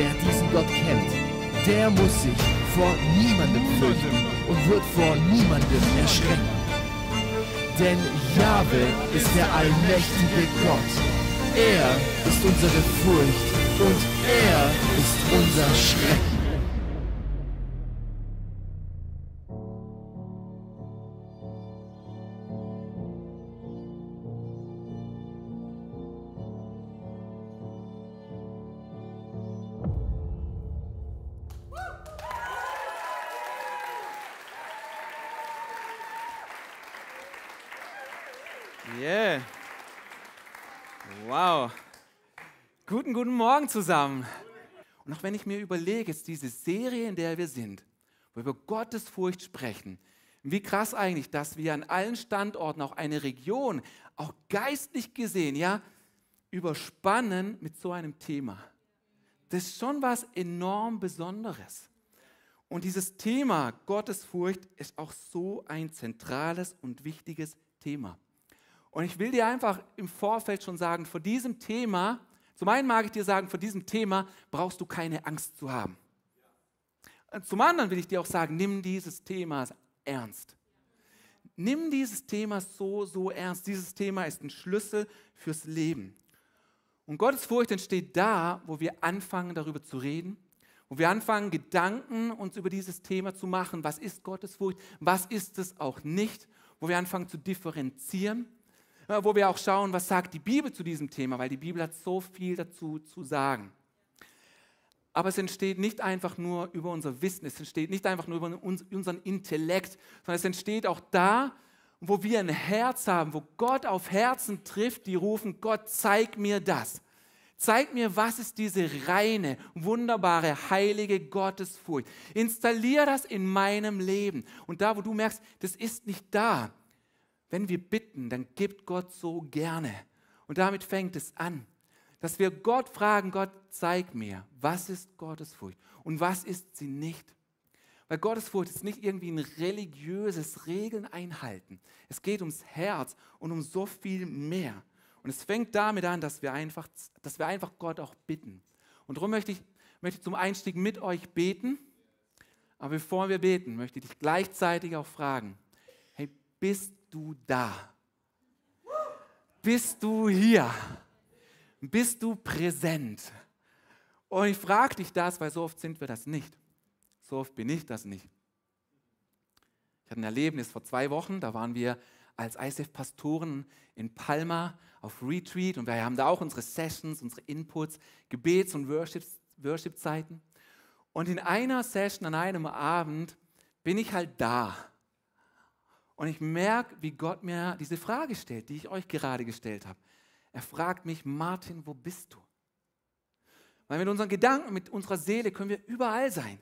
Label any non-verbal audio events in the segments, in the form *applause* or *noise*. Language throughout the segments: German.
Wer diesen Gott kennt, der muss sich vor niemandem fürchten und wird vor niemandem erschrecken. Denn Jahwe ist der allmächtige Gott. Er ist unsere Furcht und er ist unser Schrecken. Guten, Morgen zusammen. Und auch wenn ich mir überlege, jetzt diese Serie, in der wir sind, wo wir über Gottes Furcht sprechen, wie krass eigentlich, dass wir an allen Standorten auch eine Region, auch geistlich gesehen, ja, überspannen mit so einem Thema. Das ist schon was enorm Besonderes. Und dieses Thema Gottesfurcht ist auch so ein zentrales und wichtiges Thema. Und ich will dir einfach im Vorfeld schon sagen, vor diesem Thema, zum einen mag ich dir sagen, vor diesem Thema brauchst du keine Angst zu haben. Zum anderen will ich dir auch sagen, nimm dieses Thema ernst. Nimm dieses Thema so, so ernst. Dieses Thema ist ein Schlüssel fürs Leben. Und Gottes Furcht entsteht da, wo wir anfangen, darüber zu reden, wo wir anfangen, Gedanken uns über dieses Thema zu machen. Was ist Gottes Furcht? Was ist es auch nicht? Wo wir anfangen zu differenzieren wo wir auch schauen, was sagt die Bibel zu diesem Thema, weil die Bibel hat so viel dazu zu sagen. Aber es entsteht nicht einfach nur über unser Wissen, es entsteht nicht einfach nur über uns, unseren Intellekt, sondern es entsteht auch da, wo wir ein Herz haben, wo Gott auf Herzen trifft, die rufen, Gott, zeig mir das. Zeig mir, was ist diese reine, wunderbare, heilige Gottesfurcht. Installier das in meinem Leben. Und da, wo du merkst, das ist nicht da, wenn wir bitten, dann gibt Gott so gerne. Und damit fängt es an, dass wir Gott fragen, Gott, zeig mir, was ist Gottesfurcht und was ist sie nicht. Weil Gottesfurcht ist nicht irgendwie ein religiöses Regeln einhalten. Es geht ums Herz und um so viel mehr. Und es fängt damit an, dass wir einfach, dass wir einfach Gott auch bitten. Und darum möchte ich, möchte ich zum Einstieg mit euch beten. Aber bevor wir beten, möchte ich dich gleichzeitig auch fragen, hey, bist du da? Bist du hier? Bist du präsent? Und ich frage dich das, weil so oft sind wir das nicht. So oft bin ich das nicht. Ich hatte ein Erlebnis vor zwei Wochen, da waren wir als ISF-Pastoren in Palma auf Retreat und wir haben da auch unsere Sessions, unsere Inputs, Gebets- und Worship-Zeiten. Und in einer Session an einem Abend bin ich halt da und ich merke, wie Gott mir diese Frage stellt, die ich euch gerade gestellt habe. Er fragt mich, Martin, wo bist du? Weil mit unseren Gedanken, mit unserer Seele können wir überall sein.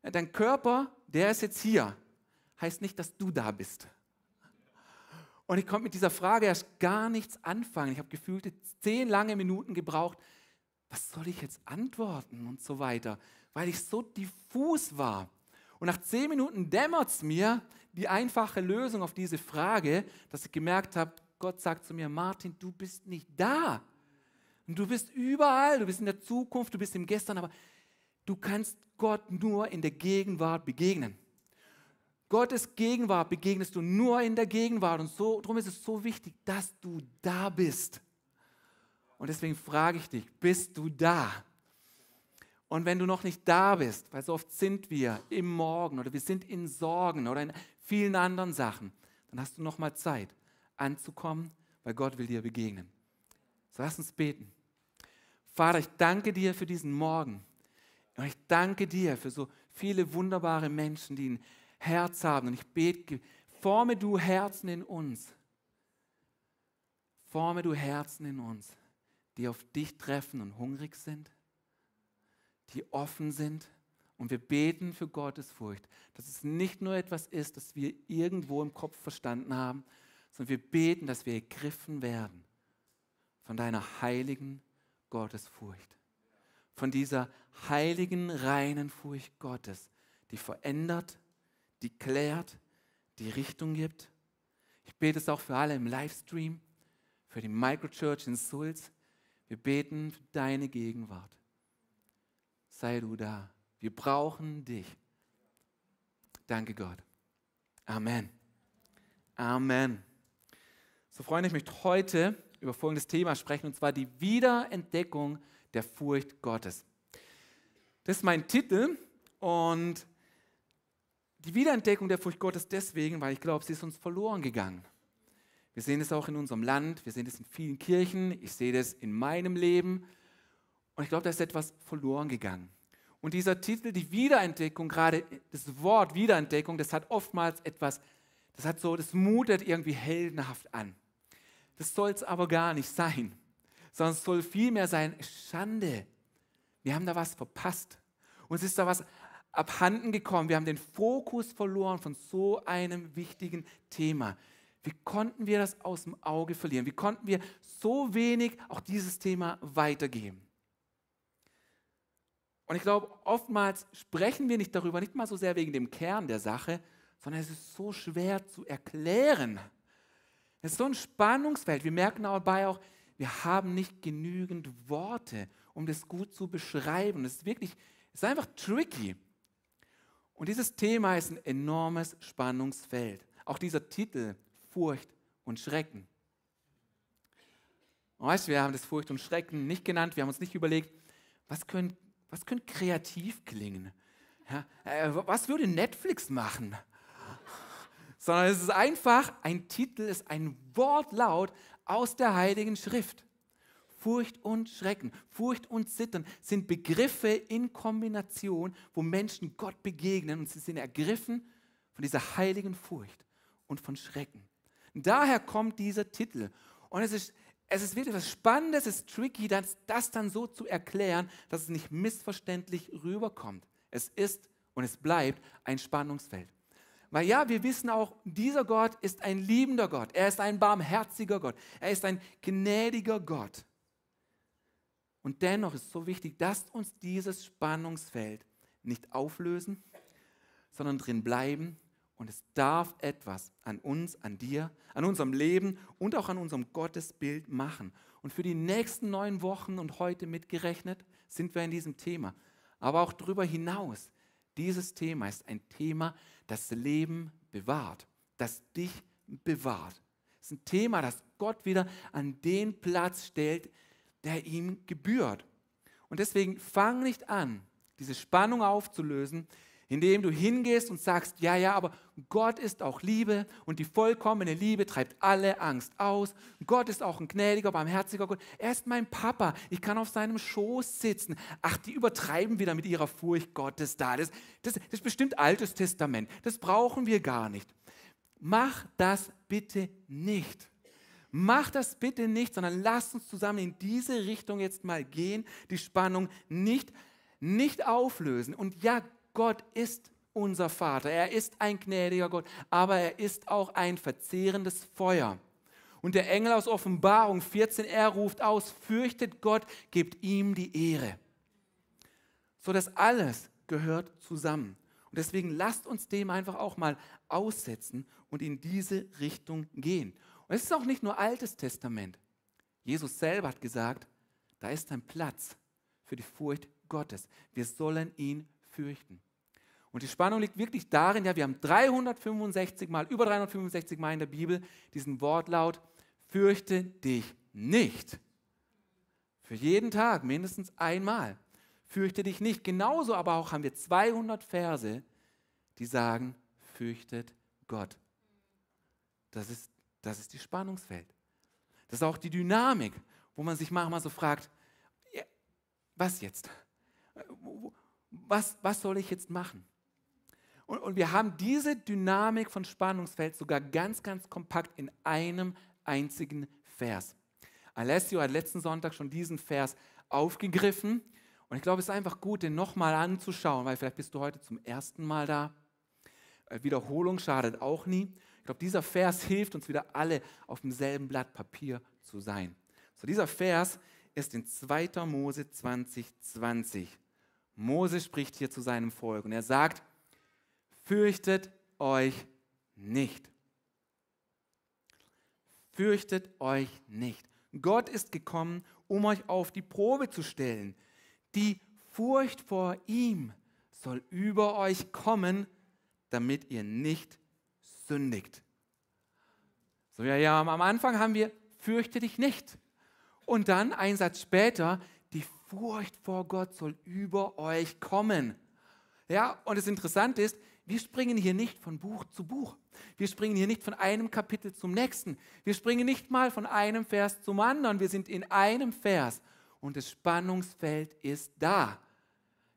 Dein Körper, der ist jetzt hier, heißt nicht, dass du da bist. Und ich konnte mit dieser Frage erst gar nichts anfangen. Ich habe gefühlt zehn lange Minuten gebraucht. Was soll ich jetzt antworten und so weiter, weil ich so diffus war. Und nach zehn Minuten dämmert es mir, die einfache Lösung auf diese Frage, dass ich gemerkt habe, Gott sagt zu mir, Martin, du bist nicht da. Und du bist überall, du bist in der Zukunft, du bist im Gestern, aber du kannst Gott nur in der Gegenwart begegnen. Gottes Gegenwart begegnest du nur in der Gegenwart und so, darum ist es so wichtig, dass du da bist. Und deswegen frage ich dich, bist du da? Und wenn du noch nicht da bist, weil so oft sind wir im Morgen oder wir sind in Sorgen oder in vielen anderen Sachen, dann hast du noch mal Zeit anzukommen, weil Gott will dir begegnen. So lass uns beten. Vater, ich danke dir für diesen Morgen. Und ich danke dir für so viele wunderbare Menschen, die ein Herz haben. Und ich bete, forme du Herzen in uns. Forme du Herzen in uns, die auf dich treffen und hungrig sind, die offen sind. Und wir beten für Gottes Furcht, dass es nicht nur etwas ist, das wir irgendwo im Kopf verstanden haben, sondern wir beten, dass wir ergriffen werden von deiner heiligen Gottesfurcht. Von dieser heiligen, reinen Furcht Gottes, die verändert, die klärt, die Richtung gibt. Ich bete es auch für alle im Livestream, für die Microchurch in Sulz. Wir beten für deine Gegenwart. Sei du da. Wir brauchen dich. Danke Gott. Amen. Amen. So freue ich mich heute über folgendes Thema sprechen, und zwar die Wiederentdeckung der Furcht Gottes. Das ist mein Titel und die Wiederentdeckung der Furcht Gottes deswegen, weil ich glaube, sie ist uns verloren gegangen. Wir sehen es auch in unserem Land, wir sehen es in vielen Kirchen, ich sehe das in meinem Leben und ich glaube, da ist etwas verloren gegangen. Und dieser Titel, die Wiederentdeckung, gerade das Wort Wiederentdeckung, das hat oftmals etwas, das hat so, das mutet irgendwie heldenhaft an. Das soll es aber gar nicht sein, sondern es soll vielmehr sein, Schande. Wir haben da was verpasst. Uns ist da was abhanden gekommen. Wir haben den Fokus verloren von so einem wichtigen Thema. Wie konnten wir das aus dem Auge verlieren? Wie konnten wir so wenig auch dieses Thema weitergeben? Und ich glaube, oftmals sprechen wir nicht darüber, nicht mal so sehr wegen dem Kern der Sache, sondern es ist so schwer zu erklären. Es ist so ein Spannungsfeld. Wir merken dabei auch, wir haben nicht genügend Worte, um das gut zu beschreiben. Es ist wirklich, es ist einfach tricky. Und dieses Thema ist ein enormes Spannungsfeld. Auch dieser Titel, Furcht und Schrecken. weißt du, wir haben das Furcht und Schrecken nicht genannt. Wir haben uns nicht überlegt, was könnte was könnte kreativ klingen. Ja, äh, was würde Netflix machen? Sondern es ist einfach, ein Titel ist ein Wortlaut aus der Heiligen Schrift. Furcht und Schrecken, Furcht und Zittern sind Begriffe in Kombination, wo Menschen Gott begegnen und sie sind ergriffen von dieser heiligen Furcht und von Schrecken. Daher kommt dieser Titel. Und es ist, es ist wirklich was Spannendes, es ist tricky, das, das dann so zu erklären, dass es nicht missverständlich rüberkommt. Es ist und es bleibt ein Spannungsfeld. Weil ja, wir wissen auch, dieser Gott ist ein liebender Gott. Er ist ein barmherziger Gott. Er ist ein gnädiger Gott. Und dennoch ist es so wichtig, dass uns dieses Spannungsfeld nicht auflösen, sondern drin bleiben. Und es darf etwas an uns, an dir, an unserem Leben und auch an unserem Gottesbild machen. Und für die nächsten neun Wochen und heute mitgerechnet sind wir in diesem Thema. Aber auch darüber hinaus, dieses Thema ist ein Thema, das Leben bewahrt, das dich bewahrt. Es ist ein Thema, das Gott wieder an den Platz stellt, der ihm gebührt. Und deswegen fang nicht an, diese Spannung aufzulösen, indem du hingehst und sagst, ja, ja, aber Gott ist auch Liebe und die vollkommene Liebe treibt alle Angst aus. Gott ist auch ein gnädiger, barmherziger Gott. Er ist mein Papa, ich kann auf seinem Schoß sitzen. Ach, die übertreiben wieder mit ihrer Furcht Gottes da. Das, das, das ist bestimmt Altes Testament, das brauchen wir gar nicht. Mach das bitte nicht. Mach das bitte nicht, sondern lass uns zusammen in diese Richtung jetzt mal gehen, die Spannung nicht, nicht auflösen. Und ja, Gott ist unser Vater. Er ist ein gnädiger Gott, aber er ist auch ein verzehrendes Feuer. Und der Engel aus Offenbarung 14, er ruft aus, fürchtet Gott, gebt ihm die Ehre. So das alles gehört zusammen. Und deswegen lasst uns dem einfach auch mal aussetzen und in diese Richtung gehen. Und es ist auch nicht nur Altes Testament. Jesus selber hat gesagt, da ist ein Platz für die Furcht Gottes. Wir sollen ihn fürchten. Und die Spannung liegt wirklich darin, ja, wir haben 365 Mal, über 365 Mal in der Bibel diesen Wortlaut, fürchte dich nicht. Für jeden Tag mindestens einmal. Fürchte dich nicht. Genauso aber auch haben wir 200 Verse, die sagen, fürchtet Gott. Das ist, das ist die Spannungsfeld. Das ist auch die Dynamik, wo man sich manchmal so fragt, was jetzt? Was, was soll ich jetzt machen? Und, und wir haben diese Dynamik von Spannungsfeld sogar ganz, ganz kompakt in einem einzigen Vers. Alessio hat letzten Sonntag schon diesen Vers aufgegriffen Und ich glaube, es ist einfach gut, den nochmal anzuschauen, weil vielleicht bist du heute zum ersten Mal da. Äh, Wiederholung schadet auch nie. Ich glaube, dieser Vers hilft uns wieder alle auf demselben Blatt Papier zu sein. So, dieser Vers ist in 2. Mose 20, 20. Mose spricht hier zu seinem Volk und er sagt, fürchtet euch nicht. Fürchtet euch nicht. Gott ist gekommen, um euch auf die Probe zu stellen. Die Furcht vor ihm soll über euch kommen, damit ihr nicht sündigt. So, ja, ja, am Anfang haben wir, fürchte dich nicht. Und dann, ein Satz später, Furcht vor Gott soll über euch kommen. Ja, und das Interessante ist, wir springen hier nicht von Buch zu Buch. Wir springen hier nicht von einem Kapitel zum nächsten. Wir springen nicht mal von einem Vers zum anderen. Wir sind in einem Vers und das Spannungsfeld ist da.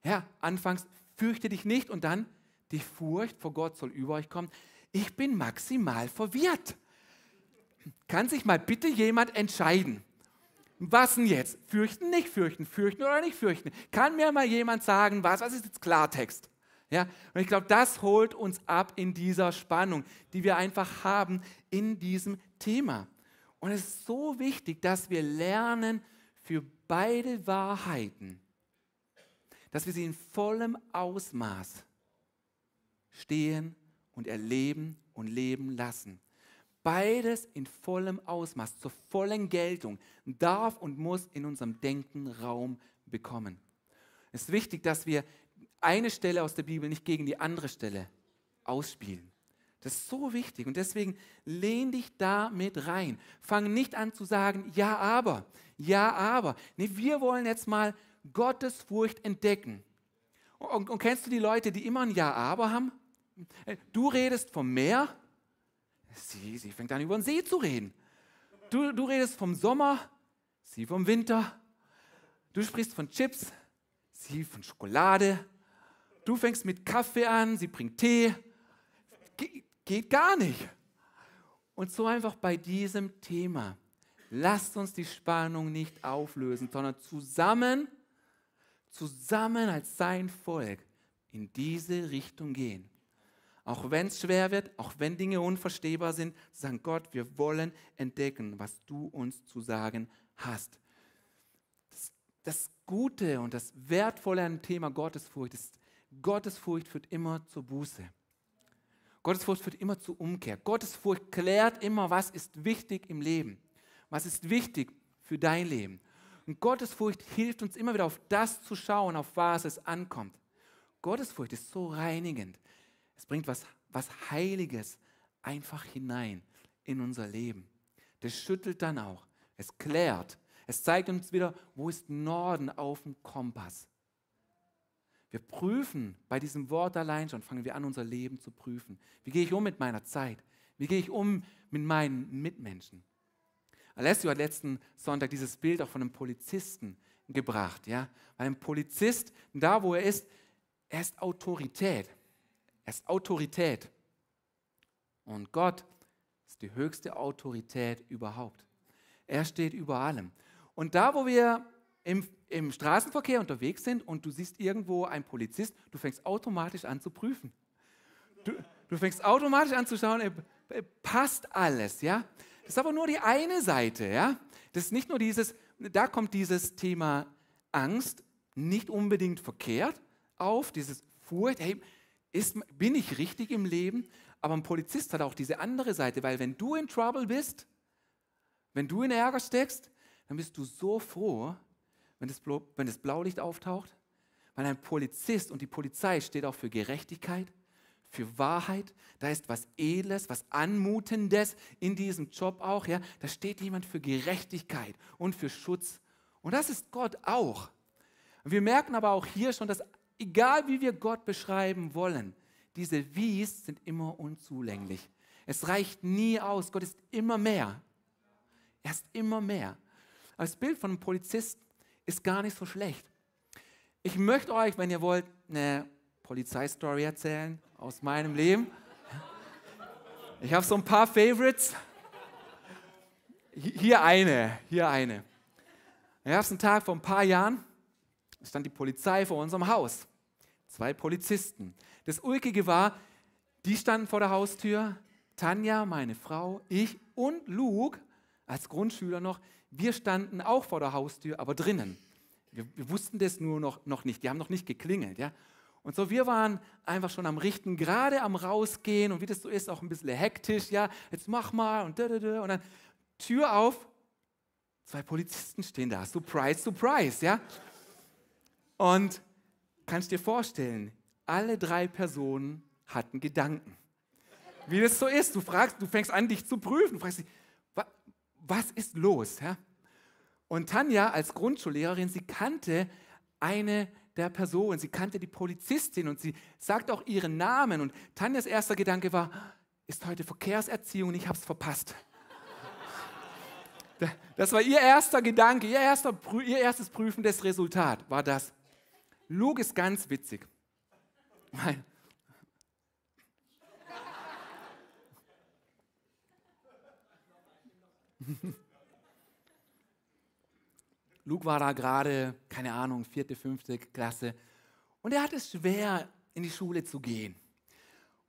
Ja, anfangs fürchte dich nicht und dann die Furcht vor Gott soll über euch kommen. Ich bin maximal verwirrt. Kann sich mal bitte jemand entscheiden? Was denn jetzt? Fürchten, nicht fürchten, fürchten oder nicht fürchten? Kann mir mal jemand sagen, was? Was ist jetzt Klartext? Ja, und ich glaube, das holt uns ab in dieser Spannung, die wir einfach haben in diesem Thema. Und es ist so wichtig, dass wir lernen für beide Wahrheiten, dass wir sie in vollem Ausmaß stehen und erleben und leben lassen. Beides in vollem Ausmaß, zur vollen Geltung, darf und muss in unserem Denken Raum bekommen. Es ist wichtig, dass wir eine Stelle aus der Bibel nicht gegen die andere Stelle ausspielen. Das ist so wichtig und deswegen lehn dich da mit rein. Fang nicht an zu sagen, ja, aber, ja, aber. Nee, wir wollen jetzt mal Gottes Furcht entdecken. Und, und kennst du die Leute, die immer ein Ja, aber haben? Du redest vom Meer, sie, sie fängt an über den See zu reden. Du, du redest vom Sommer, sie vom Winter. Du sprichst von Chips, sie von Schokolade. Du fängst mit Kaffee an, sie bringt Tee. Ge geht gar nicht. Und so einfach bei diesem Thema. Lasst uns die Spannung nicht auflösen, sondern zusammen, zusammen als sein Volk in diese Richtung gehen auch wenn es schwer wird, auch wenn Dinge unverstehbar sind, zu sagen, Gott, wir wollen entdecken, was du uns zu sagen hast. Das, das Gute und das Wertvolle an dem Thema Gottesfurcht ist, Gottesfurcht führt immer zur Buße. Gottesfurcht führt immer zur Umkehr. Gottesfurcht klärt immer, was ist wichtig im Leben. Was ist wichtig für dein Leben. Und Gottesfurcht hilft uns immer wieder auf das zu schauen, auf was es ankommt. Gottesfurcht ist so reinigend. Es bringt was, was Heiliges einfach hinein in unser Leben. Das schüttelt dann auch. Es klärt. Es zeigt uns wieder, wo ist Norden auf dem Kompass. Wir prüfen bei diesem Wort allein schon, fangen wir an, unser Leben zu prüfen. Wie gehe ich um mit meiner Zeit? Wie gehe ich um mit meinen Mitmenschen? Alessio hat letzten Sonntag dieses Bild auch von einem Polizisten gebracht. Ja? Weil ein Polizist, da wo er ist, er ist Autorität. Er ist Autorität. Und Gott ist die höchste Autorität überhaupt. Er steht über allem. Und da, wo wir im, im Straßenverkehr unterwegs sind und du siehst irgendwo einen Polizist, du fängst automatisch an zu prüfen. Du, du fängst automatisch an zu schauen, passt alles, ja? Das ist aber nur die eine Seite, ja? Das ist nicht nur dieses, da kommt dieses Thema Angst nicht unbedingt verkehrt auf, dieses Furcht, hey, ist, bin ich richtig im Leben? Aber ein Polizist hat auch diese andere Seite, weil wenn du in Trouble bist, wenn du in Ärger steckst, dann bist du so froh, wenn das, wenn das Blaulicht auftaucht. Weil ein Polizist und die Polizei steht auch für Gerechtigkeit, für Wahrheit. Da ist was Edles, was Anmutendes in diesem Job auch. Ja? Da steht jemand für Gerechtigkeit und für Schutz. Und das ist Gott auch. wir merken aber auch hier schon, dass egal wie wir Gott beschreiben wollen, diese Wies sind immer unzulänglich. Es reicht nie aus. Gott ist immer mehr. Er ist immer mehr. das Bild von einem Polizist ist gar nicht so schlecht. Ich möchte euch, wenn ihr wollt, eine Polizeistory erzählen aus meinem Leben. Ich habe so ein paar Favorites. Hier eine, hier eine. Es einen Tag vor ein paar Jahren stand die Polizei vor unserem Haus. Zwei Polizisten. Das Ulkige war, die standen vor der Haustür, Tanja, meine Frau, ich und Luke als Grundschüler noch, wir standen auch vor der Haustür, aber drinnen. Wir, wir, wussten das nur noch, noch nicht, die haben noch nicht geklingelt. Ja? Und so, wir waren einfach schon am Richten, gerade am Rausgehen und wie das so ist, auch ein bisschen hektisch. Ja, jetzt mach mal und da, da. Und dann Tür auf, zwei Polizisten stehen da. Surprise, surprise. Ja? Und kannst dir vorstellen, alle drei Personen hatten Gedanken. Wie das so ist, du fragst, du fängst an, dich zu prüfen, du fragst dich, was ist los? Ja? Und Tanja als Grundschullehrerin, sie kannte eine der Personen, sie kannte die Polizistin und sie sagt auch ihren Namen. Und Tanjas erster Gedanke war, ist heute Verkehrserziehung und ich habe es verpasst. Das war ihr erster Gedanke, ihr, erster, ihr erstes prüfendes Resultat war das. Luke ist ganz witzig. *laughs* Luke war da gerade, keine Ahnung, vierte, fünfte Klasse und er hatte es schwer, in die Schule zu gehen.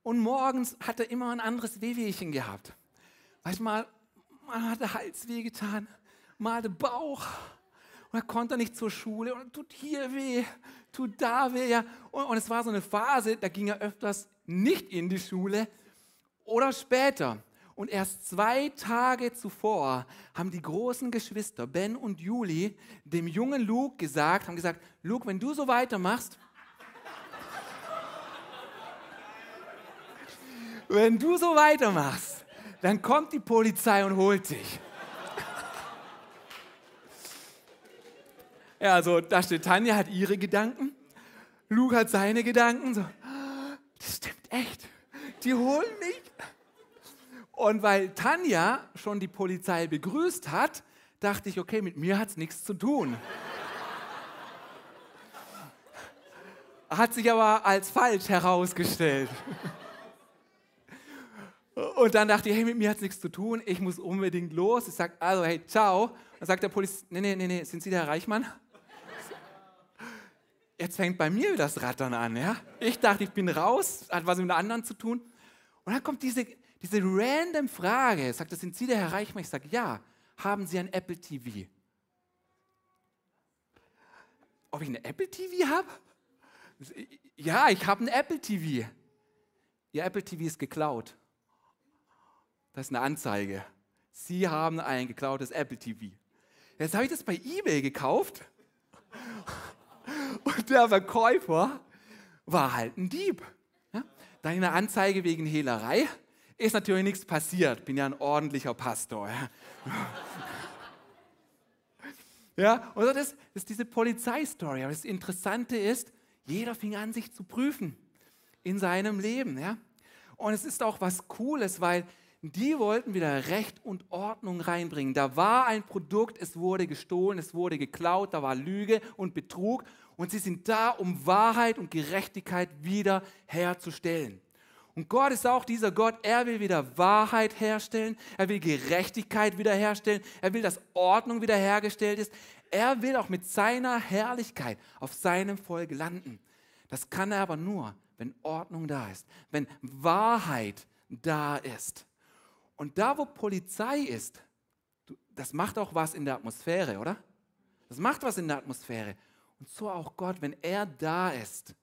Und morgens hat er immer ein anderes Wehwehchen gehabt. Manchmal mal hat der Hals wehgetan, mal der Bauch. Und er konnte nicht zur Schule und tut hier weh, tut da weh. Ja. Und, und es war so eine Phase, da ging er öfters nicht in die Schule oder später. Und erst zwei Tage zuvor haben die großen Geschwister Ben und Juli dem jungen Luke gesagt, haben gesagt, Luke, wenn du so weitermachst, *laughs* wenn du so weitermachst, dann kommt die Polizei und holt dich. Ja, also da steht, Tanja hat ihre Gedanken, Luke hat seine Gedanken. So, das stimmt echt, die holen mich. Und weil Tanja schon die Polizei begrüßt hat, dachte ich, okay, mit mir hat es nichts zu tun. Hat sich aber als falsch herausgestellt. Und dann dachte ich, hey, mit mir hat es nichts zu tun, ich muss unbedingt los. Ich sage, also, hey, ciao. Dann sagt der Polizist, nee, nee, nee, nee, sind Sie der Reichmann? Jetzt fängt bei mir das Rattern an, ja. Ich dachte, ich bin raus, hat was mit anderen zu tun. Und dann kommt diese, diese random Frage, sagt, das sind Sie der Herr Reichmann? Ich sage, ja, haben Sie ein Apple TV? Ob ich ein Apple TV habe? Ja, ich habe ein Apple TV. Ihr Apple TV ist geklaut. Das ist eine Anzeige. Sie haben ein geklautes Apple TV. Jetzt habe ich das bei eBay gekauft und der Verkäufer war halt ein Dieb. Ja? Dann eine Anzeige wegen Hehlerei ist natürlich nichts passiert. Bin ja ein ordentlicher Pastor. Ja, *laughs* ja und das, das ist diese Polizeistory. Aber das Interessante ist, jeder fing an, sich zu prüfen in seinem Leben. Ja? Und es ist auch was Cooles, weil die wollten wieder Recht und Ordnung reinbringen. Da war ein Produkt, es wurde gestohlen, es wurde geklaut, da war Lüge und Betrug. Und sie sind da, um Wahrheit und Gerechtigkeit wieder herzustellen. Und Gott ist auch dieser Gott, er will wieder Wahrheit herstellen, er will Gerechtigkeit wiederherstellen, er will, dass Ordnung wiederhergestellt ist. Er will auch mit seiner Herrlichkeit auf seinem Volk landen. Das kann er aber nur, wenn Ordnung da ist, wenn Wahrheit da ist. Und da, wo Polizei ist, das macht auch was in der Atmosphäre, oder? Das macht was in der Atmosphäre. Und so auch Gott, wenn er da ist,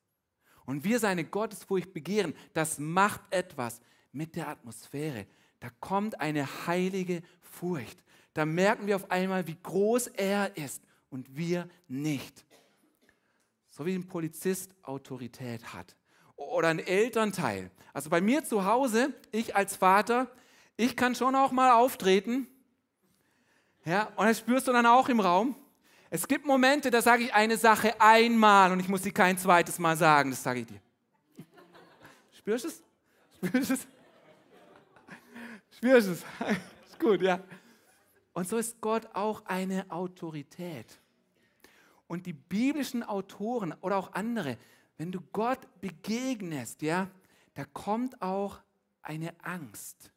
und wir seine Gottesfurcht begehren, das macht etwas mit der Atmosphäre. Da kommt eine heilige Furcht. Da merken wir auf einmal, wie groß er ist und wir nicht. So wie ein Polizist Autorität hat oder ein Elternteil. Also bei mir zu Hause, ich als Vater, ich kann schon auch mal auftreten. Ja, und das spürst du dann auch im Raum. Es gibt Momente, da sage ich eine Sache einmal und ich muss sie kein zweites Mal sagen. Das sage ich dir. Spürst du es? Spürst du es? Spürst du es? *laughs* Ist gut, ja. Und so ist Gott auch eine Autorität. Und die biblischen Autoren oder auch andere, wenn du Gott begegnest, ja, da kommt auch eine Angst.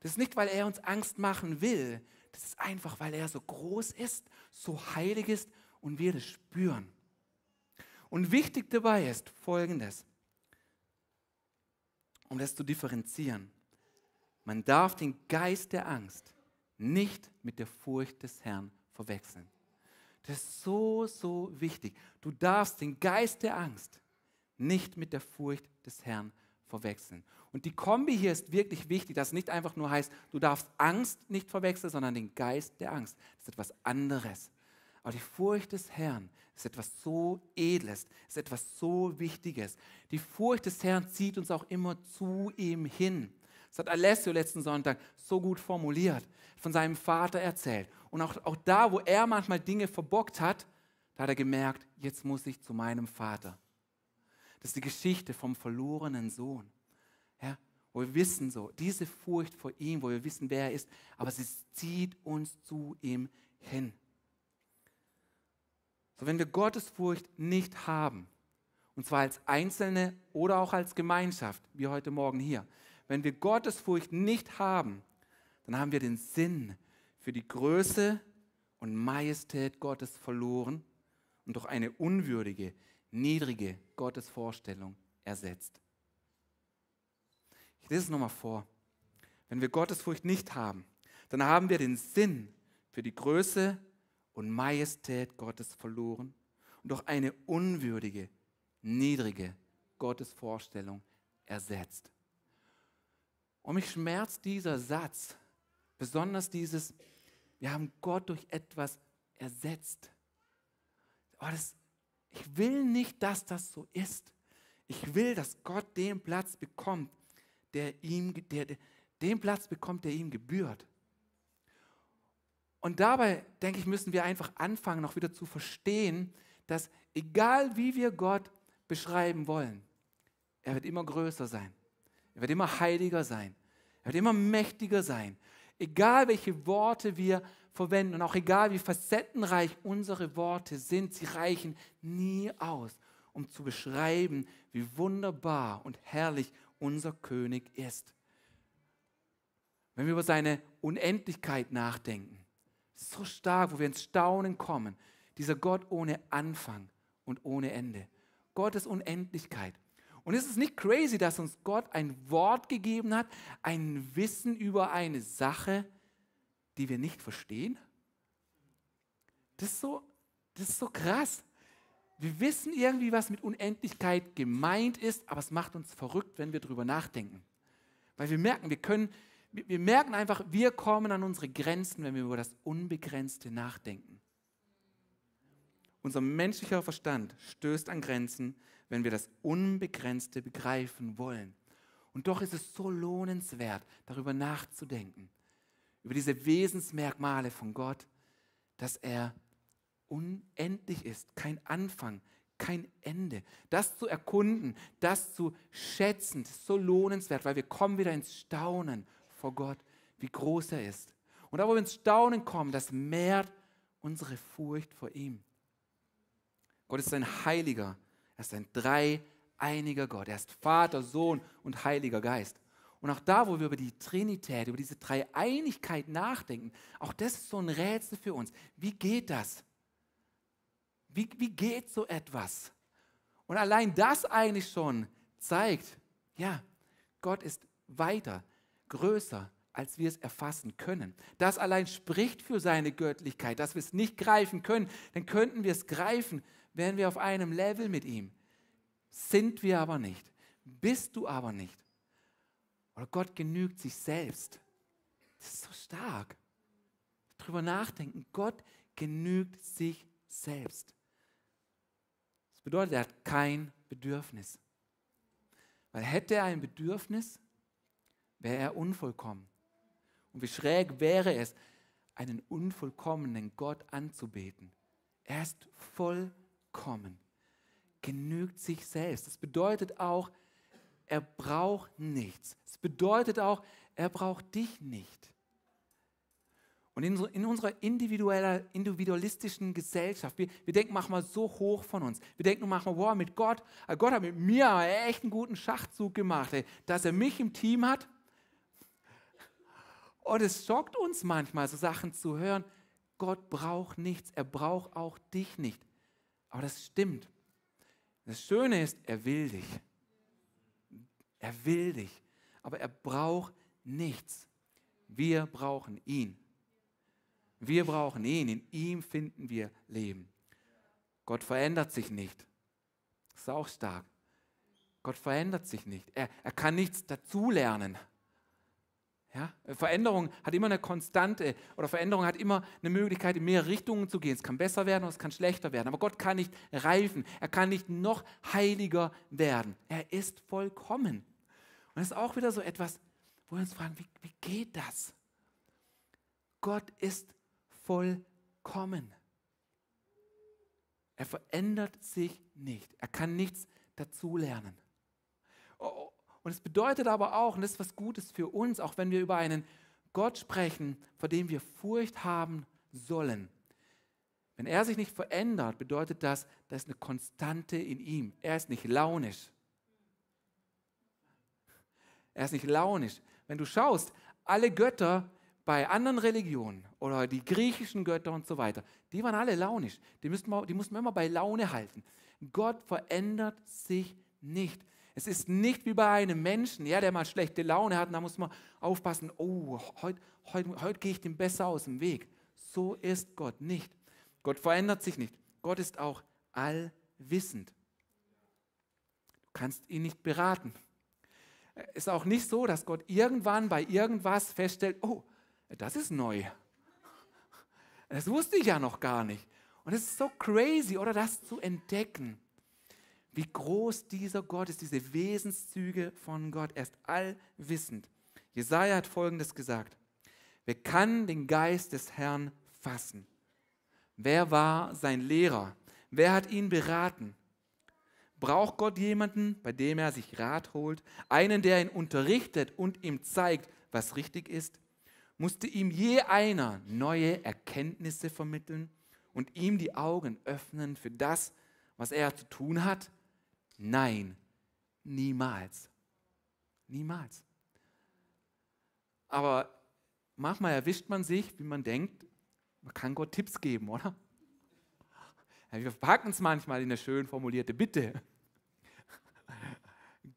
Das ist nicht, weil er uns Angst machen will, das ist einfach, weil er so groß ist, so heilig ist und wir das spüren. Und wichtig dabei ist Folgendes, um das zu differenzieren. Man darf den Geist der Angst nicht mit der Furcht des Herrn verwechseln. Das ist so, so wichtig. Du darfst den Geist der Angst nicht mit der Furcht des Herrn verwechseln. Und die Kombi hier ist wirklich wichtig, dass es nicht einfach nur heißt, du darfst Angst nicht verwechseln, sondern den Geist der Angst. Das ist etwas anderes. Aber die Furcht des Herrn ist etwas so Edles, ist etwas so Wichtiges. Die Furcht des Herrn zieht uns auch immer zu ihm hin. Das hat Alessio letzten Sonntag so gut formuliert, von seinem Vater erzählt. Und auch, auch da, wo er manchmal Dinge verbockt hat, da hat er gemerkt, jetzt muss ich zu meinem Vater. Das ist die Geschichte vom verlorenen Sohn. Ja, wo wir wissen so, diese Furcht vor ihm, wo wir wissen, wer er ist, aber sie zieht uns zu ihm hin. So, wenn wir Gottes Furcht nicht haben, und zwar als Einzelne oder auch als Gemeinschaft, wie heute Morgen hier, wenn wir Gottes Furcht nicht haben, dann haben wir den Sinn für die Größe und Majestät Gottes verloren und durch eine unwürdige, niedrige Gottesvorstellung ersetzt. Ich lese es nochmal vor. Wenn wir Gottesfurcht nicht haben, dann haben wir den Sinn für die Größe und Majestät Gottes verloren und durch eine unwürdige, niedrige Gottesvorstellung ersetzt. Und mich schmerzt dieser Satz, besonders dieses, wir haben Gott durch etwas ersetzt. Oh, das, ich will nicht, dass das so ist. Ich will, dass Gott den Platz bekommt, der ihm, der, den Platz bekommt, der ihm gebührt. Und dabei, denke ich, müssen wir einfach anfangen, noch wieder zu verstehen, dass egal wie wir Gott beschreiben wollen, er wird immer größer sein. Er wird immer heiliger sein. Er wird immer mächtiger sein. Egal welche Worte wir verwenden und auch egal wie facettenreich unsere Worte sind, sie reichen nie aus, um zu beschreiben, wie wunderbar und herrlich unser König ist. Wenn wir über seine Unendlichkeit nachdenken, so stark, wo wir ins Staunen kommen. Dieser Gott ohne Anfang und ohne Ende. Gottes Unendlichkeit. Und ist es nicht crazy, dass uns Gott ein Wort gegeben hat, ein Wissen über eine Sache, die wir nicht verstehen? Das ist so, das ist so krass. Wir wissen irgendwie, was mit Unendlichkeit gemeint ist, aber es macht uns verrückt, wenn wir darüber nachdenken. Weil wir merken, wir können, wir merken einfach, wir kommen an unsere Grenzen, wenn wir über das Unbegrenzte nachdenken. Unser menschlicher Verstand stößt an Grenzen, wenn wir das Unbegrenzte begreifen wollen. Und doch ist es so lohnenswert, darüber nachzudenken, über diese Wesensmerkmale von Gott, dass er unendlich ist, kein Anfang, kein Ende. Das zu erkunden, das zu schätzen, ist so lohnenswert, weil wir kommen wieder ins Staunen vor Gott, wie groß er ist. Und da, wo wir ins Staunen kommen, das mehrt unsere Furcht vor ihm. Gott ist ein Heiliger. Er ist ein dreieiniger Gott. Er ist Vater, Sohn und Heiliger Geist. Und auch da, wo wir über die Trinität, über diese Dreieinigkeit nachdenken, auch das ist so ein Rätsel für uns. Wie geht das? Wie, wie geht so etwas? Und allein das eigentlich schon zeigt, ja, Gott ist weiter größer, als wir es erfassen können. Das allein spricht für seine Göttlichkeit, dass wir es nicht greifen können. Dann könnten wir es greifen, wären wir auf einem Level mit ihm. Sind wir aber nicht. Bist du aber nicht. Oder Gott genügt sich selbst. Das ist so stark. Drüber nachdenken. Gott genügt sich selbst. Das bedeutet, er hat kein Bedürfnis. Weil hätte er ein Bedürfnis, wäre er unvollkommen. Und wie schräg wäre es, einen unvollkommenen Gott anzubeten. Er ist vollkommen, genügt sich selbst. Das bedeutet auch, er braucht nichts. Es bedeutet auch, er braucht dich nicht. Und in, in unserer individualistischen Gesellschaft, wir, wir denken manchmal so hoch von uns. Wir denken manchmal, wow, mit Gott, Gott hat mit mir echt einen guten Schachzug gemacht, ey, dass er mich im Team hat und es schockt uns manchmal, so Sachen zu hören. Gott braucht nichts, er braucht auch dich nicht. Aber das stimmt. Das Schöne ist, er will dich. Er will dich. Aber er braucht nichts. Wir brauchen ihn. Wir brauchen ihn. In ihm finden wir Leben. Gott verändert sich nicht. Das ist auch stark. Gott verändert sich nicht. Er, er kann nichts dazulernen. Ja? Veränderung hat immer eine Konstante oder Veränderung hat immer eine Möglichkeit, in mehrere Richtungen zu gehen. Es kann besser werden oder es kann schlechter werden. Aber Gott kann nicht reifen. Er kann nicht noch heiliger werden. Er ist vollkommen. Und das ist auch wieder so etwas, wo wir uns fragen, wie, wie geht das? Gott ist vollkommen. Er verändert sich nicht. Er kann nichts dazulernen. Und es bedeutet aber auch, und das ist was Gutes für uns, auch wenn wir über einen Gott sprechen, vor dem wir Furcht haben sollen. Wenn er sich nicht verändert, bedeutet das, da ist eine Konstante in ihm. Er ist nicht launisch. Er ist nicht launisch. Wenn du schaust, alle Götter bei anderen Religionen oder die griechischen Götter und so weiter, die waren alle launisch. Die, müssten wir, die mussten wir immer bei Laune halten. Gott verändert sich nicht. Es ist nicht wie bei einem Menschen, ja, der mal schlechte Laune hat, und da muss man aufpassen, oh, heute, heute, heute gehe ich dem besser aus dem Weg. So ist Gott nicht. Gott verändert sich nicht. Gott ist auch allwissend. Du kannst ihn nicht beraten. Es ist auch nicht so, dass Gott irgendwann bei irgendwas feststellt, oh, das ist neu. Das wusste ich ja noch gar nicht. Und es ist so crazy, oder das zu entdecken wie groß dieser Gott ist, diese Wesenszüge von Gott. Er ist allwissend. Jesaja hat folgendes gesagt: Wer kann den Geist des Herrn fassen? Wer war sein Lehrer? Wer hat ihn beraten? Braucht Gott jemanden, bei dem er sich Rat holt? Einen, der ihn unterrichtet und ihm zeigt, was richtig ist? Musste ihm je einer neue Erkenntnisse vermitteln und ihm die Augen öffnen für das, was er zu tun hat? Nein, niemals. Niemals. Aber manchmal erwischt man sich, wie man denkt, man kann Gott Tipps geben, oder? Wir packen es manchmal in eine schön formulierte Bitte.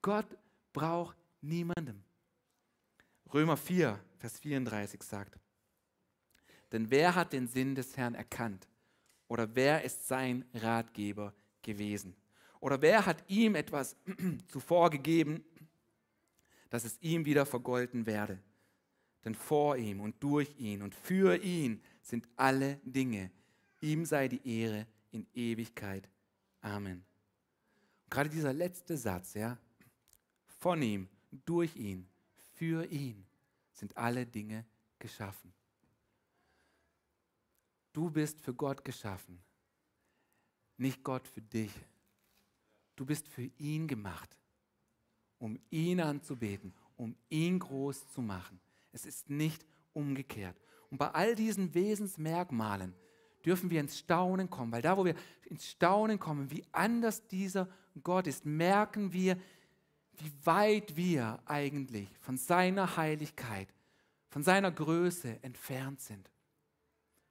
Gott braucht niemandem. Römer 4, Vers 34 sagt, denn wer hat den Sinn des Herrn erkannt? Oder wer ist sein Ratgeber gewesen? Oder wer hat ihm etwas *clears throat* zuvor gegeben, dass es ihm wieder vergolten werde? Denn vor ihm und durch ihn und für ihn sind alle Dinge. Ihm sei die Ehre in Ewigkeit. Amen. Und gerade dieser letzte Satz, ja, von ihm, durch ihn, für ihn sind alle Dinge geschaffen. Du bist für Gott geschaffen, nicht Gott für dich. Du bist für ihn gemacht, um ihn anzubeten, um ihn groß zu machen. Es ist nicht umgekehrt. Und bei all diesen Wesensmerkmalen dürfen wir ins Staunen kommen, weil da, wo wir ins Staunen kommen, wie anders dieser Gott ist, merken wir, wie weit wir eigentlich von seiner Heiligkeit, von seiner Größe entfernt sind.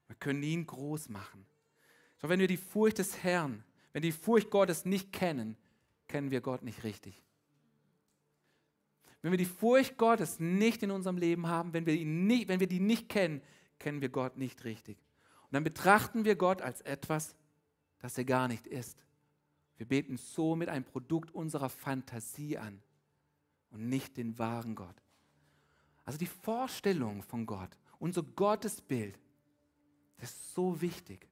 Wir können ihn groß machen. So, wenn wir die Furcht des Herrn wenn die Furcht Gottes nicht kennen, kennen wir Gott nicht richtig. Wenn wir die Furcht Gottes nicht in unserem Leben haben, wenn wir, ihn nicht, wenn wir die nicht kennen, kennen wir Gott nicht richtig. Und dann betrachten wir Gott als etwas, das er gar nicht ist. Wir beten somit ein Produkt unserer Fantasie an und nicht den wahren Gott. Also die Vorstellung von Gott, unser Gottesbild, das ist so wichtig.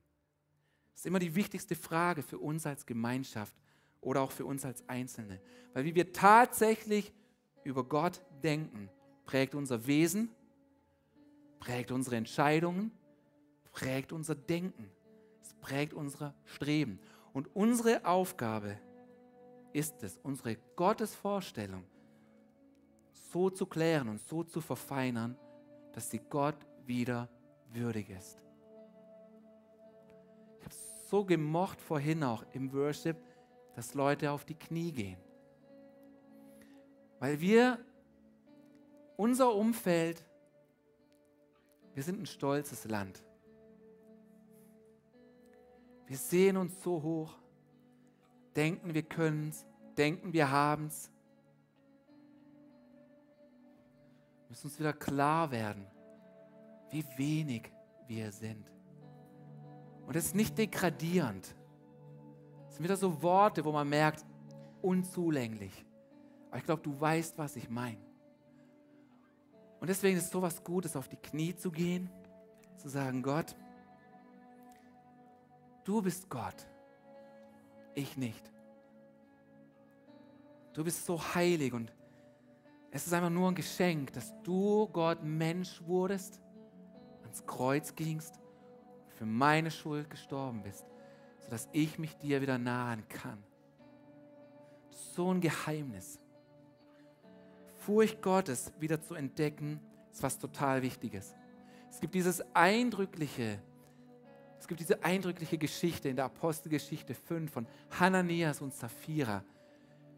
Das ist immer die wichtigste Frage für uns als Gemeinschaft oder auch für uns als Einzelne. Weil wie wir tatsächlich über Gott denken, prägt unser Wesen, prägt unsere Entscheidungen, prägt unser Denken, es prägt unser Streben. Und unsere Aufgabe ist es, unsere Gottesvorstellung so zu klären und so zu verfeinern, dass sie Gott wieder würdig ist so gemocht vorhin auch im Worship, dass Leute auf die Knie gehen. Weil wir, unser Umfeld, wir sind ein stolzes Land. Wir sehen uns so hoch. denken, wir können es, denken, wir haben es. müssen uns wieder klar werden, wie wenig wir sind. Und es ist nicht degradierend. Es sind wieder so Worte, wo man merkt, unzulänglich. Aber ich glaube, du weißt, was ich meine. Und deswegen ist es so was Gutes, auf die Knie zu gehen, zu sagen, Gott, du bist Gott, ich nicht. Du bist so heilig und es ist einfach nur ein Geschenk, dass du, Gott, Mensch wurdest, ans Kreuz gingst und für meine Schuld gestorben bist, sodass ich mich dir wieder nahen kann. So ein Geheimnis. Furcht Gottes wieder zu entdecken, ist was total Wichtiges. Es gibt dieses eindrückliche, es gibt diese eindrückliche Geschichte in der Apostelgeschichte 5 von Hananias und Sapphira.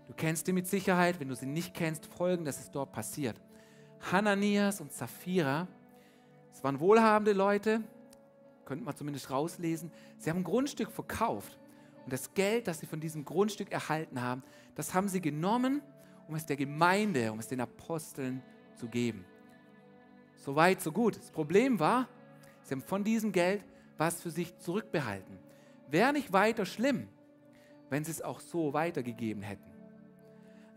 Du kennst die mit Sicherheit, wenn du sie nicht kennst, folgendes ist dort passiert. Hananias und Sapphira, es waren wohlhabende Leute, könnte man zumindest rauslesen. Sie haben ein Grundstück verkauft und das Geld, das sie von diesem Grundstück erhalten haben, das haben sie genommen, um es der Gemeinde, um es den Aposteln zu geben. So weit, so gut. Das Problem war, sie haben von diesem Geld was für sich zurückbehalten. Wäre nicht weiter schlimm, wenn sie es auch so weitergegeben hätten.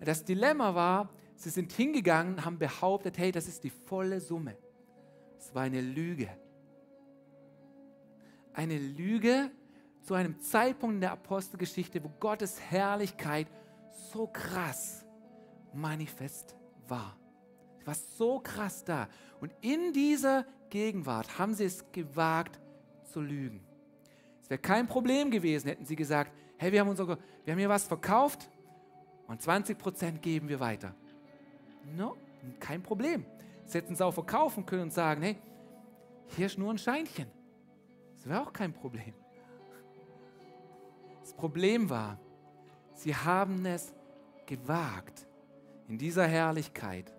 Das Dilemma war, sie sind hingegangen, haben behauptet, hey, das ist die volle Summe. Es war eine Lüge. Eine Lüge zu einem Zeitpunkt in der Apostelgeschichte, wo Gottes Herrlichkeit so krass manifest war. Es war so krass da. Und in dieser Gegenwart haben sie es gewagt zu lügen. Es wäre kein Problem gewesen, hätten sie gesagt, hey, wir haben, unser, wir haben hier was verkauft, und 20 Prozent geben wir weiter. No, kein Problem. Sie hätten es auch verkaufen können und sagen, hey, hier ist nur ein Scheinchen. Das wäre auch kein Problem. Das Problem war, sie haben es gewagt, in dieser Herrlichkeit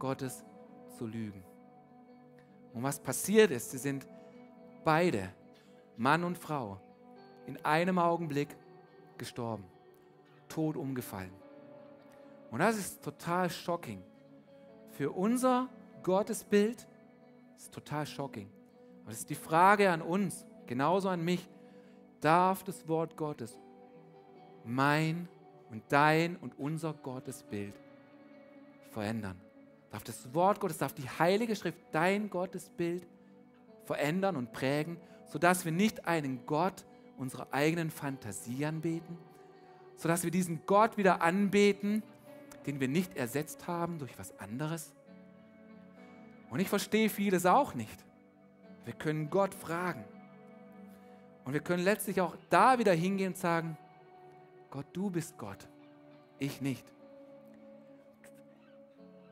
Gottes zu lügen. Und was passiert ist, sie sind beide, Mann und Frau, in einem Augenblick gestorben tot umgefallen. Und das ist total shocking. Für unser Gottesbild ist total shocking. Aber das ist die Frage an uns, genauso an mich. Darf das Wort Gottes mein und dein und unser Gottesbild verändern? Darf das Wort Gottes, darf die Heilige Schrift dein Gottesbild verändern und prägen, sodass wir nicht einen Gott unserer eigenen Fantasie anbeten, sodass wir diesen Gott wieder anbeten, den wir nicht ersetzt haben durch was anderes? Und ich verstehe vieles auch nicht. Wir können Gott fragen. Und wir können letztlich auch da wieder hingehen und sagen, Gott, du bist Gott, ich nicht.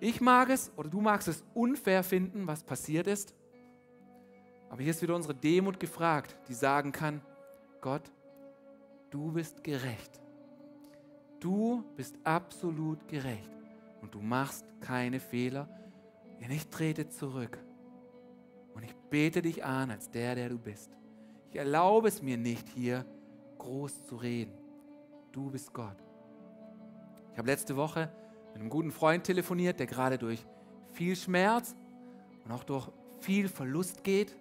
Ich mag es oder du magst es unfair finden, was passiert ist. Aber hier ist wieder unsere Demut gefragt, die sagen kann, Gott, du bist gerecht. Du bist absolut gerecht und du machst keine Fehler. Und ich trete zurück und ich bete dich an als der, der du bist. Ich erlaube es mir nicht, hier groß zu reden. Du bist Gott. Ich habe letzte Woche mit einem guten Freund telefoniert, der gerade durch viel Schmerz und auch durch viel Verlust geht.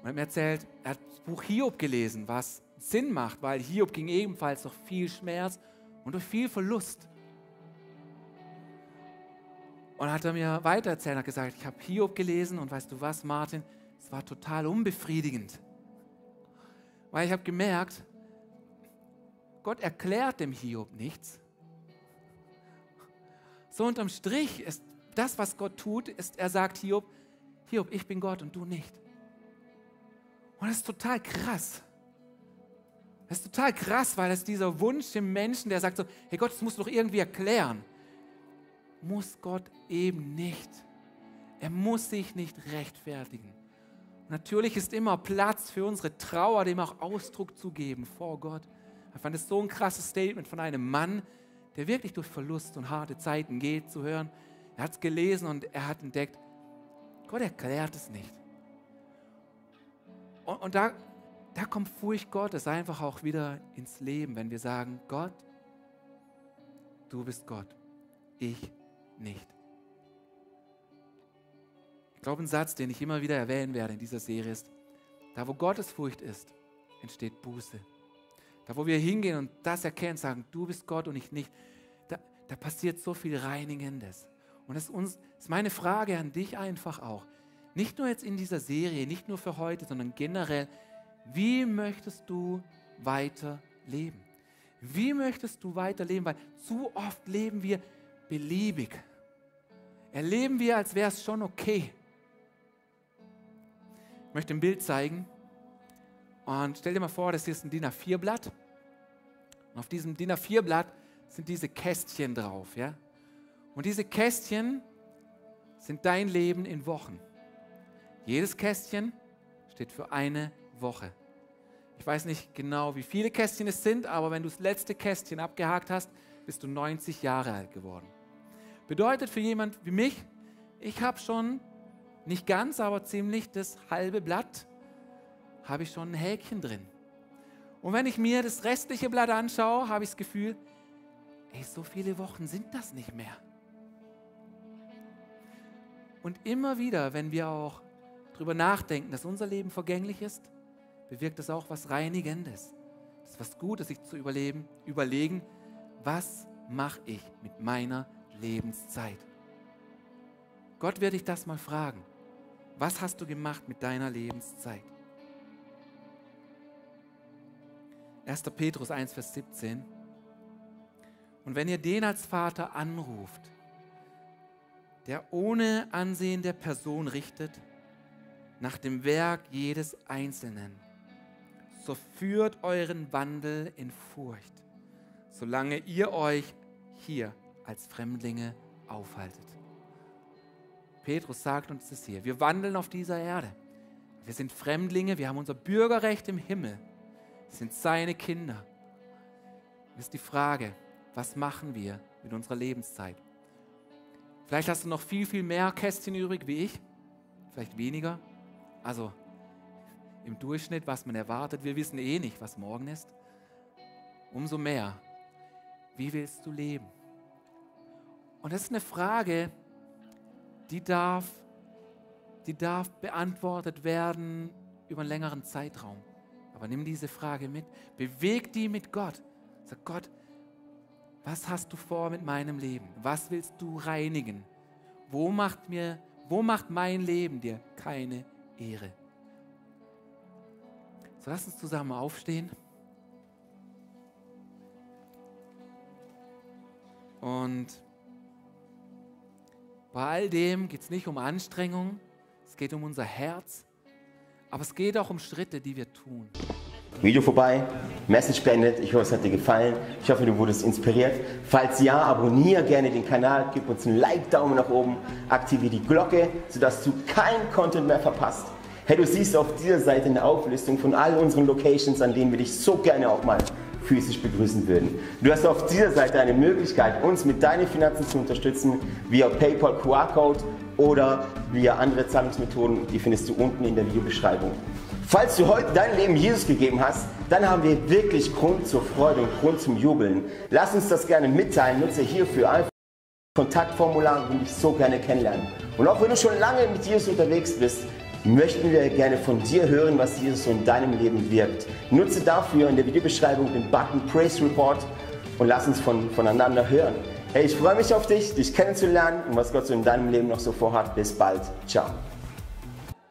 Und hat mir erzählt, er hat das Buch Hiob gelesen, was Sinn macht, weil Hiob ging ebenfalls durch viel Schmerz und durch viel Verlust. Und hat er mir weitererzählt, hat gesagt, ich habe Hiob gelesen und weißt du was, Martin, es war total unbefriedigend. Weil ich habe gemerkt, Gott erklärt dem Hiob nichts. So unterm Strich ist das, was Gott tut, ist, er sagt Hiob, Hiob, ich bin Gott und du nicht. Und das ist total krass. Das ist total krass, weil es dieser Wunsch im Menschen, der sagt so, hey Gott, das musst du doch irgendwie erklären. Muss Gott eben nicht. Er muss sich nicht rechtfertigen. Natürlich ist immer Platz für unsere Trauer, dem auch Ausdruck zu geben vor Gott. Ich fand es so ein krasses Statement von einem Mann, der wirklich durch Verlust und harte Zeiten geht, zu hören. Er hat es gelesen und er hat entdeckt, Gott erklärt es nicht. Und, und da da kommt Furcht Gottes einfach auch wieder ins Leben, wenn wir sagen, Gott, du bist Gott, ich nicht. Ich glaube, ein Satz, den ich immer wieder erwähnen werde in dieser Serie ist, da wo Gottesfurcht ist, entsteht Buße. Da wo wir hingehen und das erkennen, sagen, du bist Gott und ich nicht, da, da passiert so viel Reinigendes. Und das ist, uns, ist meine Frage an dich einfach auch. Nicht nur jetzt in dieser Serie, nicht nur für heute, sondern generell, wie möchtest du weiter leben? Wie möchtest du weiterleben? Weil zu oft leben wir beliebig. Erleben wir, als wäre es schon okay. Ich möchte ein Bild zeigen. Und stell dir mal vor, das hier ist ein DIN A4-Blatt. Und auf diesem DIN A4-Blatt sind diese Kästchen drauf. Ja? Und diese Kästchen sind dein Leben in Wochen. Jedes Kästchen steht für eine Woche. Ich weiß nicht genau, wie viele Kästchen es sind, aber wenn du das letzte Kästchen abgehakt hast, bist du 90 Jahre alt geworden. Bedeutet für jemand wie mich, ich habe schon nicht ganz, aber ziemlich das halbe Blatt, habe ich schon ein Häkchen drin. Und wenn ich mir das restliche Blatt anschaue, habe ich das Gefühl, ey, so viele Wochen sind das nicht mehr. Und immer wieder, wenn wir auch darüber nachdenken, dass unser Leben vergänglich ist, bewirkt das auch was Reinigendes. Das ist was Gutes, sich zu überleben, überlegen, was mache ich mit meiner Lebenszeit? Gott wird dich das mal fragen. Was hast du gemacht mit deiner Lebenszeit? 1. Petrus 1, Vers 17. Und wenn ihr den als Vater anruft, der ohne Ansehen der Person richtet, nach dem Werk jedes Einzelnen, so führt euren Wandel in Furcht, solange ihr euch hier als Fremdlinge aufhaltet. Petrus sagt uns das hier. Wir wandeln auf dieser Erde. Wir sind Fremdlinge, wir haben unser Bürgerrecht im Himmel. Wir sind seine Kinder. Das ist die Frage, was machen wir mit unserer Lebenszeit? Vielleicht hast du noch viel, viel mehr Kästchen übrig wie ich, vielleicht weniger. Also im Durchschnitt, was man erwartet. Wir wissen eh nicht, was morgen ist. Umso mehr, wie willst du leben? Und das ist eine Frage, die darf, die darf beantwortet werden über einen längeren Zeitraum. Aber nimm diese Frage mit, beweg die mit Gott. Sag Gott, was hast du vor mit meinem Leben? Was willst du reinigen? Wo macht mir, wo macht mein Leben dir keine Ehre? So lass uns zusammen aufstehen. Und bei all dem geht es nicht um Anstrengung, es geht um unser Herz, aber es geht auch um Schritte, die wir tun. Video vorbei, Message beendet. Ich hoffe, es hat dir gefallen. Ich hoffe, du wurdest inspiriert. Falls ja, abonniere gerne den Kanal, gib uns einen Like, Daumen nach oben, aktiviere die Glocke, sodass du keinen Content mehr verpasst. Hey, du siehst auf dieser Seite eine Auflistung von all unseren Locations, an denen wir dich so gerne auch mal physisch begrüßen würden. Du hast auf dieser Seite eine Möglichkeit, uns mit deinen Finanzen zu unterstützen, via PayPal QR-Code oder via andere Zahlungsmethoden. Die findest du unten in der Videobeschreibung. Falls du heute dein Leben Jesus gegeben hast, dann haben wir wirklich Grund zur Freude und Grund zum Jubeln. Lass uns das gerne mitteilen. Nutze hierfür einfach Kontaktformular und dich so gerne kennenlernen. Und auch wenn du schon lange mit Jesus unterwegs bist, möchten wir gerne von dir hören, was Jesus so in deinem Leben wirkt. Nutze dafür in der Videobeschreibung den Button Praise Report und lass uns von, voneinander hören. Hey, ich freue mich auf dich, dich kennenzulernen und was Gott so in deinem Leben noch so vorhat. Bis bald. Ciao.